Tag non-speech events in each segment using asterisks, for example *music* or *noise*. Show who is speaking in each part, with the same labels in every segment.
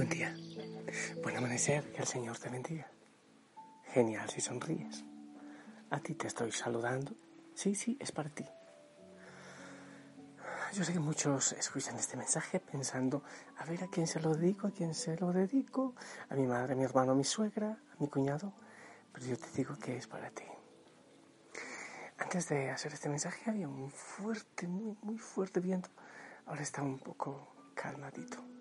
Speaker 1: Buen día. Buen amanecer, que el Señor te bendiga. Genial si sonríes. A ti te estoy saludando. Sí, sí, es para ti. Yo sé que muchos escuchan este mensaje pensando, a ver a quién se lo dedico, a quién se lo dedico, a mi madre, a mi hermano, a mi suegra, a mi cuñado, pero yo te digo que es para ti. Antes de hacer este mensaje había un fuerte, muy, muy fuerte viento. Ahora está un poco calmadito.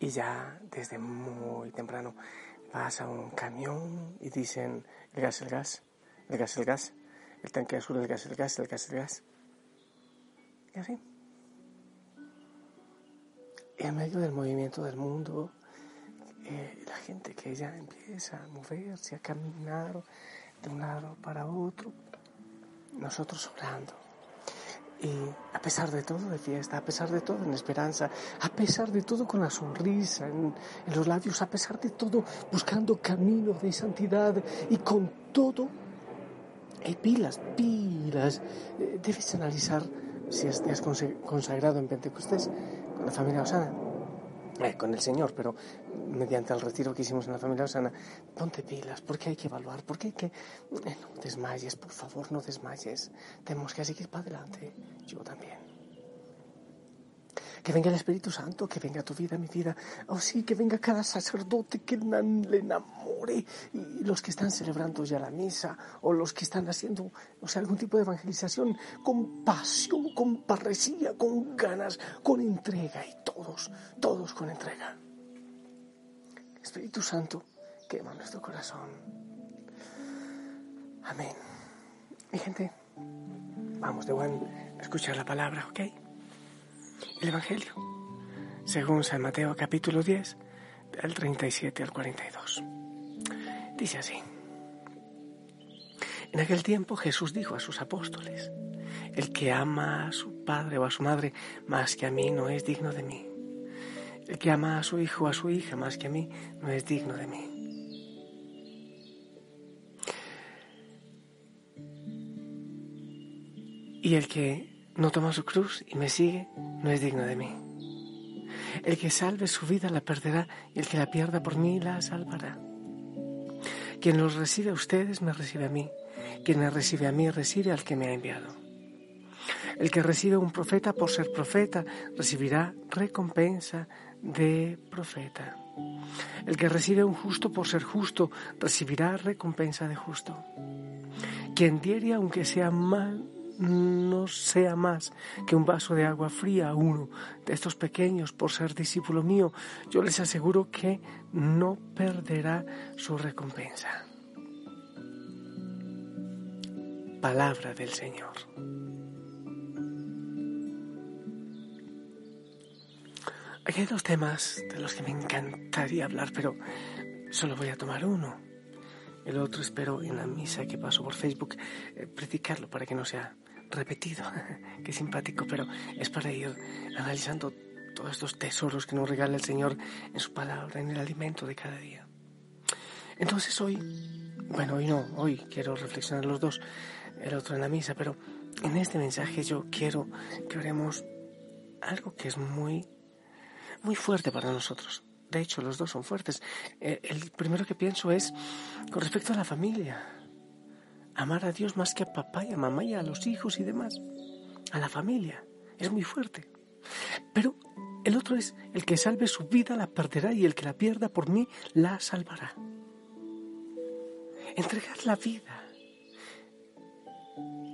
Speaker 1: Y ya desde muy temprano vas a un camión y dicen el gas, el gas, el gas, el gas, el tanque azul, el gas, el gas, el gas, el gas. Y así. Y en medio del movimiento del mundo, eh, la gente que ya empieza a moverse, a caminar de un lado para otro, nosotros orando y a pesar de todo de fiesta, a pesar de todo en esperanza, a pesar de todo con la sonrisa en, los labios, a pesar de todo buscando camino de santidad y con todo, hay pilas, pilas. Eh, Debes analizar si te has consagrado en Pentecostés con la familia Osana, eh, con el Señor, pero mediante el retiro que hicimos en la familia Osana, ponte pilas, porque hay que evaluar, porque hay que... eh, no desmayes, por favor, no desmayes. Tenemos que seguir para adelante, yo también. Que venga el Espíritu Santo, que venga tu vida, mi vida. Oh sí, que venga cada sacerdote que le enamore. Y los que están celebrando ya la misa, o los que están haciendo, o sea, algún tipo de evangelización, con pasión, con parresía, con ganas, con entrega. Y todos, todos con entrega. Espíritu Santo, quema nuestro corazón. Amén. Mi gente, vamos de buen escuchar la palabra, ¿ok? El Evangelio, según San Mateo capítulo 10, del 37 al 42. Dice así. En aquel tiempo Jesús dijo a sus apóstoles, el que ama a su padre o a su madre más que a mí no es digno de mí. El que ama a su hijo o a su hija más que a mí no es digno de mí. Y el que no toma su cruz y me sigue no es digno de mí. El que salve su vida la perderá y el que la pierda por mí la salvará. Quien los recibe a ustedes me recibe a mí. Quien me recibe a mí recibe al que me ha enviado. El que recibe a un profeta por ser profeta recibirá recompensa de profeta. El que recibe a un justo por ser justo recibirá recompensa de justo. Quien diere aunque sea mal no sea más que un vaso de agua fría a uno de estos pequeños por ser discípulo mío, yo les aseguro que no perderá su recompensa. Palabra del Señor. Aquí hay dos temas de los que me encantaría hablar, pero solo voy a tomar uno. El otro espero en la misa que paso por Facebook eh, predicarlo para que no sea repetido. *laughs* Qué simpático, pero es para ir analizando todos estos tesoros que nos regala el Señor en su palabra, en el alimento de cada día. Entonces hoy, bueno, hoy no, hoy quiero reflexionar los dos, el otro en la misa, pero en este mensaje yo quiero que oremos algo que es muy, muy fuerte para nosotros. De hecho, los dos son fuertes. Eh, el primero que pienso es con respecto a la familia. Amar a Dios más que a papá y a mamá y a los hijos y demás. A la familia. Es muy fuerte. Pero el otro es el que salve su vida la perderá y el que la pierda por mí la salvará. Entregar la vida.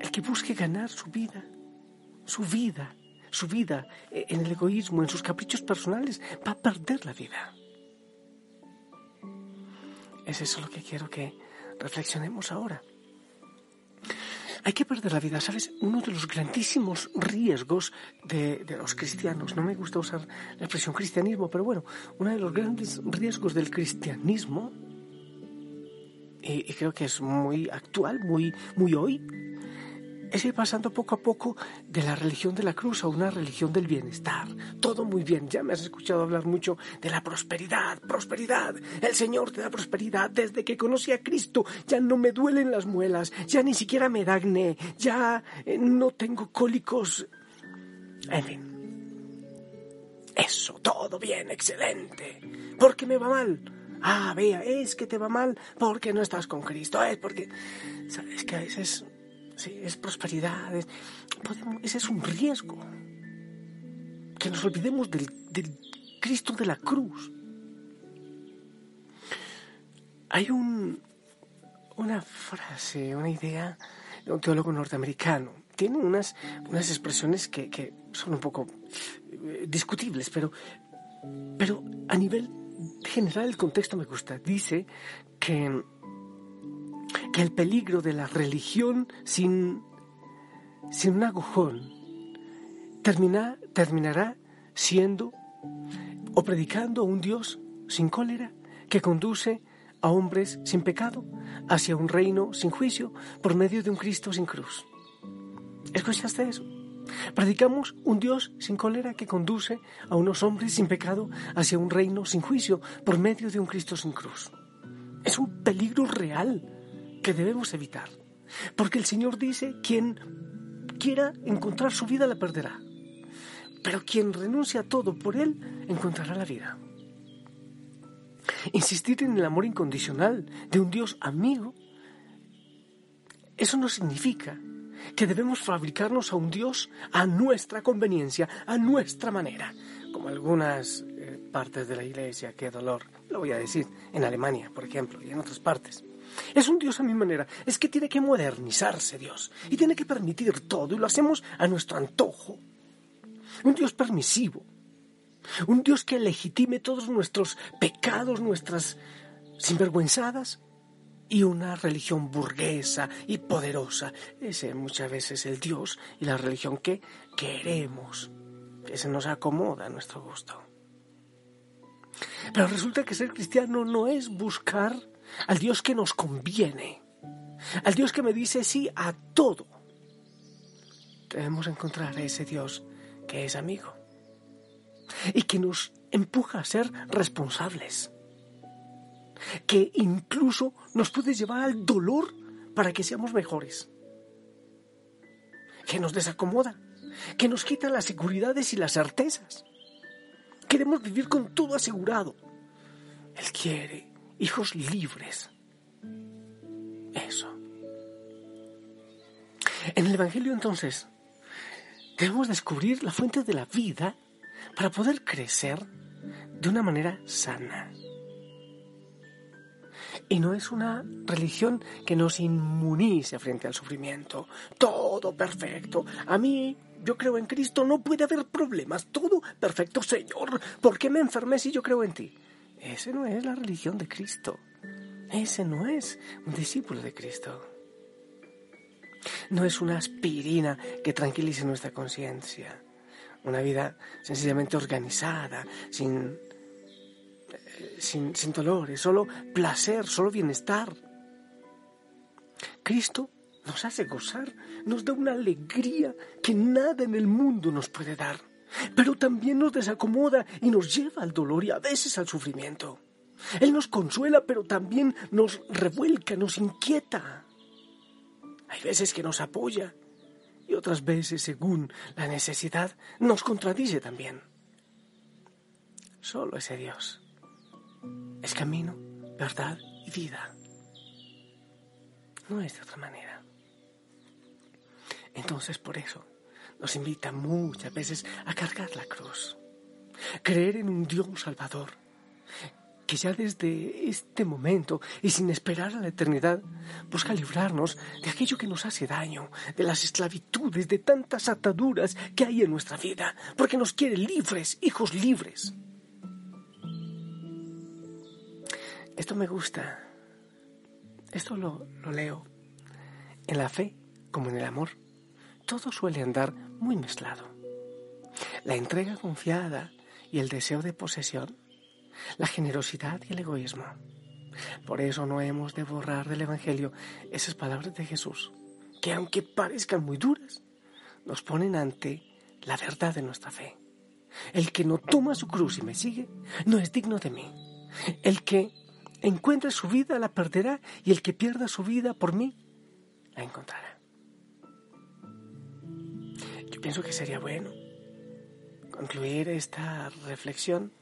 Speaker 1: El que busque ganar su vida, su vida, su vida eh, en el egoísmo, en sus caprichos personales, va a perder la vida. Es eso lo que quiero que reflexionemos ahora. Hay que perder la vida, ¿sabes? Uno de los grandísimos riesgos de, los cristianos, no me gusta usar la expresión cristianismo, pero bueno, uno de los grandes riesgos del cristianismo, y, y creo que es muy actual, muy, muy hoy, es ir pasando poco a poco de la religión de la cruz a una religión del bienestar. Todo muy bien. Ya me has escuchado hablar mucho de la prosperidad, prosperidad. El Señor te da prosperidad. Desde que conocí a Cristo ya no me duelen las muelas, ya ni siquiera me da ya eh, no tengo cólicos. En fin. Eso, todo bien, excelente. ¿Por qué me va mal? Ah, vea, es que te va mal porque no estás con Cristo. Es porque, sabes que a veces sí, es prosperidad, ese es un riesgo. Que nos olvidemos del, Cristo de la cruz. Hay un, una frase, una idea de un teólogo norteamericano. Tiene unas, unas expresiones que, que son un poco eh, discutibles, pero, pero a nivel general el contexto me gusta. Dice que que el peligro de la religión sin, sin un agujón termina, terminará siendo o predicando un Dios sin cólera que conduce a hombres sin pecado hacia un reino sin juicio por medio de un Cristo sin cruz. ¿Escuchaste eso? Predicamos un Dios sin cólera que conduce a unos hombres sin pecado hacia un reino sin juicio por medio de un Cristo sin cruz. Es un peligro real que debemos evitar. Porque el Señor dice, quien quiera encontrar su vida la perderá. Pero quien renuncia a todo por Él encontrará la vida. Insistir en el amor incondicional de un Dios amigo, eso no significa que debemos fabricarnos a un Dios a nuestra conveniencia, a nuestra manera, como algunas eh, partes de la iglesia, qué dolor, lo voy a decir, en Alemania, por ejemplo, y en otras partes. Es un Dios a mi manera. Es que tiene que modernizarse Dios. Y tiene que permitir todo. Y lo hacemos a nuestro antojo. Un Dios permisivo. Un Dios que legitime todos nuestros pecados, nuestras sinvergüenzadas. Y una religión burguesa y poderosa. Ese muchas veces es el Dios y la religión que queremos. Que se nos acomoda a nuestro gusto. Pero resulta que ser cristiano no es buscar al Dios que nos conviene, al Dios que me dice sí a todo. Debemos encontrar a ese Dios que es amigo y que nos empuja a ser responsables, que incluso nos puede llevar al dolor para que seamos mejores, que nos desacomoda, que nos quita las seguridades y las certezas. Queremos vivir con todo asegurado. Él quiere hijos libres. Eso. En el Evangelio entonces debemos descubrir la fuente de la vida para poder crecer de una manera sana. Y no es una religión que nos inmunice frente al sufrimiento. Todo perfecto. A mí, yo creo en Cristo, no puede haber problemas. Todo perfecto, Señor. ¿Por qué me enfermé si yo creo en ti? Ese no es la religión de Cristo. Ese no es un discípulo de Cristo. No es una aspirina que tranquilice nuestra conciencia. Una vida sencillamente organizada, sin, eh, sin, sin dolores, solo placer, solo bienestar. Cristo nos hace gozar, nos da una alegría que nada en el mundo nos puede dar pero también nos desacomoda y nos lleva al dolor y a veces al sufrimiento. Él nos consuela, pero también nos revuelca, nos inquieta. Hay veces que nos apoya y otras veces, según la necesidad, nos contradice también. Solo ese Dios es camino, verdad y vida. No es de otra manera. Entonces, por eso, nos invita muchas veces a cargar la cruz, creer en un Dios salvador, que ya desde este momento y sin esperar a la eternidad busca librarnos de aquello que nos hace daño, de las esclavitudes, de tantas ataduras que hay en nuestra vida, porque nos quiere libres, hijos libres. Esto me gusta. Esto lo, lo leo. En la fe, como en el amor, todo suele andar muy mezclado. La entrega confiada y el deseo de posesión la generosidad y el egoísmo. Por eso no hemos de borrar del Evangelio esas palabras de Jesús, que aunque parezcan muy duras, nos ponen ante la verdad de nuestra fe. El que no toma su cruz y me sigue, no es digno de mí. El que encuentre su vida la perderá y el que pierda su vida por mí, la encontrará. Pienso que sería bueno concluir esta reflexión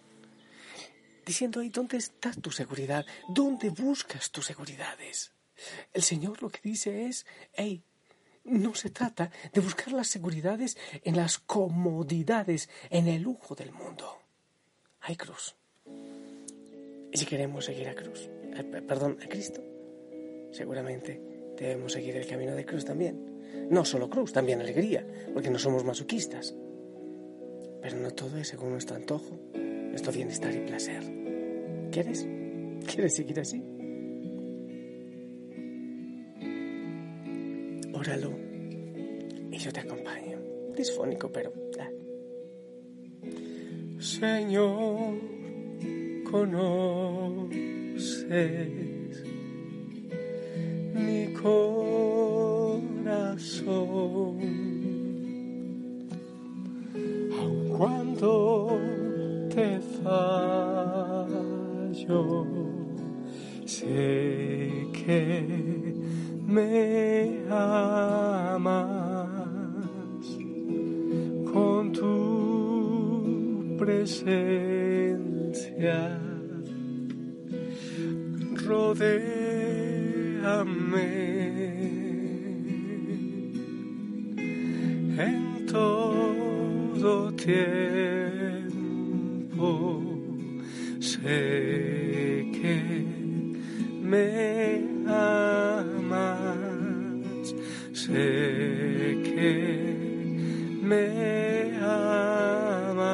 Speaker 1: diciendo ahí, ¿dónde está tu seguridad? ¿Dónde buscas tus seguridades? El Señor lo que dice es, hey, no se trata de buscar las seguridades en las comodidades, en el lujo del mundo. Hay cruz. Y si queremos seguir a cruz, eh, perdón, a Cristo, seguramente debemos seguir el camino de cruz también. No solo cruz, también alegría, porque no somos masoquistas. Pero no todo es según nuestro antojo, nuestro bienestar y placer. ¿Quieres? ¿Quieres seguir así? Óralo y yo te acompaño. Disfónico, pero... Señor, conoces mi corazón. Aun cuando te fallo, sé que me que me amas, sé que me amas.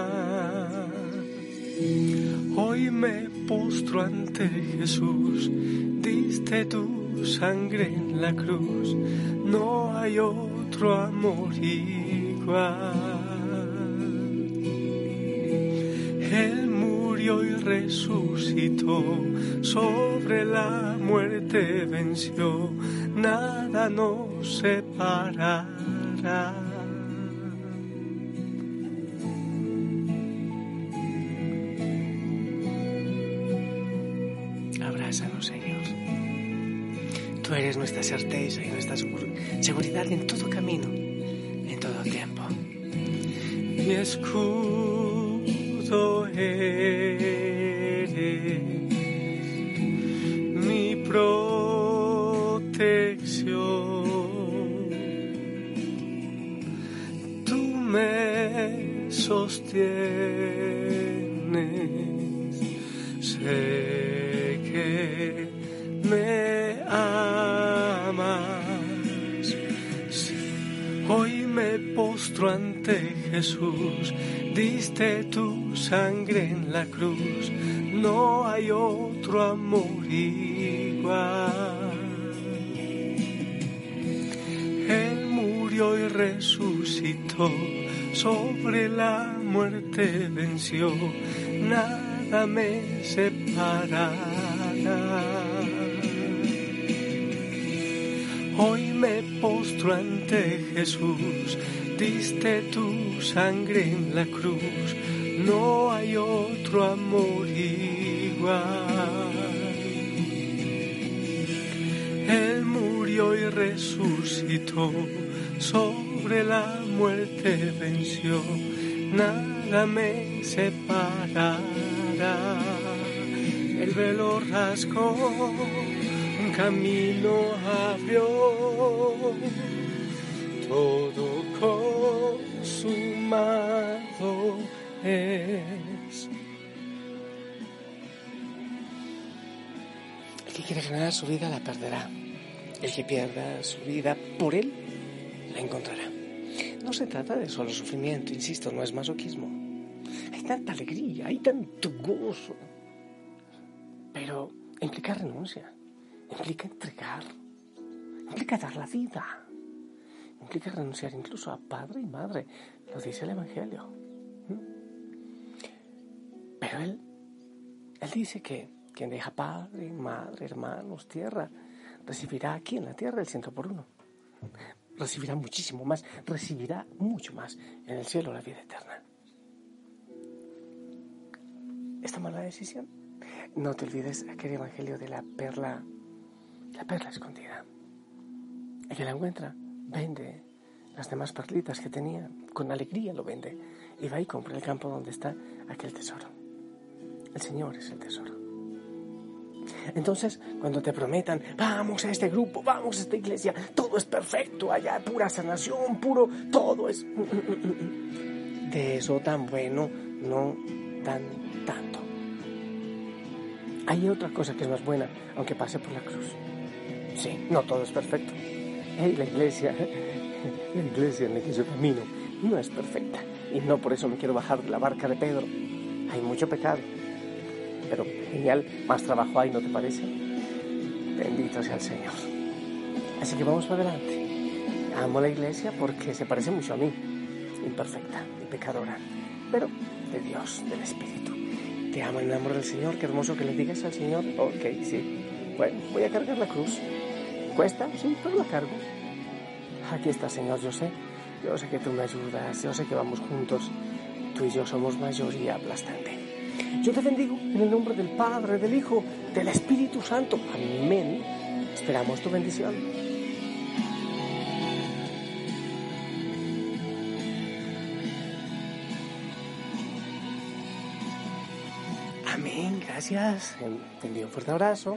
Speaker 1: Hoy me postro ante Jesús, diste tu sangre en la cruz, no hay otro amor igual. Resucitó, sobre la muerte venció, nada nos separará. Abrázanos, Señor. Tú eres nuestra certeza y nuestra seguridad en todo camino, en todo tiempo. Mi escudo es sostienes. Sé que me amas. Hoy me postro ante Jesús, diste tu sangre en la cruz, no hay otro amor igual. Él murió y resucitó sobre la muerte venció, nada me separará. Hoy me postro ante Jesús, diste tu sangre en la cruz, no hay otro amor igual. Él murió y resucitó sobre la muerte venció, nada me separará. El velo rasgó, un camino abrió, todo consumado es. que quiere ganar su vida la perderá. El que pierda su vida por él la encontrará. No se trata de solo sufrimiento, insisto, no es masoquismo. Hay tanta alegría, hay tanto gozo. Pero implica renuncia, implica entregar, implica dar la vida, implica renunciar incluso a padre y madre, lo dice el Evangelio. Pero él, él dice que quien deja padre, madre, hermanos, tierra, recibirá aquí en la tierra el ciento por uno. Recibirá muchísimo más, recibirá mucho más en el cielo la vida eterna. ¿Esta mala decisión? No te olvides aquel evangelio de la perla, la perla escondida. El que la encuentra, vende las demás perlitas que tenía, con alegría lo vende, y va y compra el campo donde está aquel tesoro. El Señor es el tesoro. Entonces, cuando te prometan, vamos a este grupo, vamos a esta iglesia, todo es perfecto, allá pura sanación, puro, todo es... De eso tan bueno no dan tanto. Hay otra cosa que es más buena, aunque pase por la cruz. Sí, no todo es perfecto. la iglesia, *laughs* la iglesia en la que yo camino no es perfecta. Y no por eso me quiero bajar de la barca de Pedro. Hay mucho pecado pero genial, más trabajo hay, ¿no te parece? Bendito sea el Señor. Así que vamos para adelante. Amo la iglesia porque se parece mucho a mí, imperfecta y pecadora, pero de Dios, del Espíritu. Te amo en el amor del Señor, qué hermoso que le digas al Señor, ok, sí, bueno, voy a cargar la cruz. ¿Cuesta? Sí, pero la cargo. Aquí está, Señor, yo sé, yo sé que tú me ayudas, yo sé que vamos juntos, tú y yo somos mayoría aplastante. Yo te bendigo en el nombre del Padre, del Hijo, del Espíritu Santo. Amén. Esperamos tu bendición. Amén, gracias. Te envío un fuerte abrazo.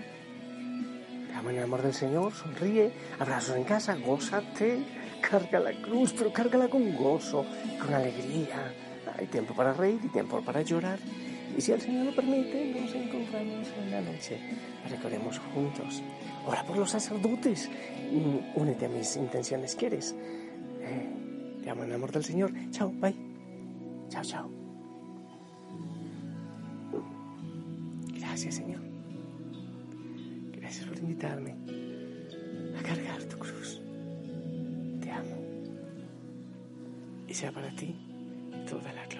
Speaker 1: Te amo en el amor del Señor, sonríe, abrazos en casa, gózate, carga la cruz, pero cárgala con gozo, con alegría. Hay tiempo para reír y tiempo para llorar. Y si el Señor lo permite, nos encontramos en la noche. Recorremos juntos. Ora por los sacerdotes. Mm, únete a mis intenciones, ¿quieres? Eh, te amo en amor del Señor. Chao, bye. Chao, chao. Gracias, Señor. Gracias por invitarme a cargar tu cruz. Te amo. Y sea para ti toda la.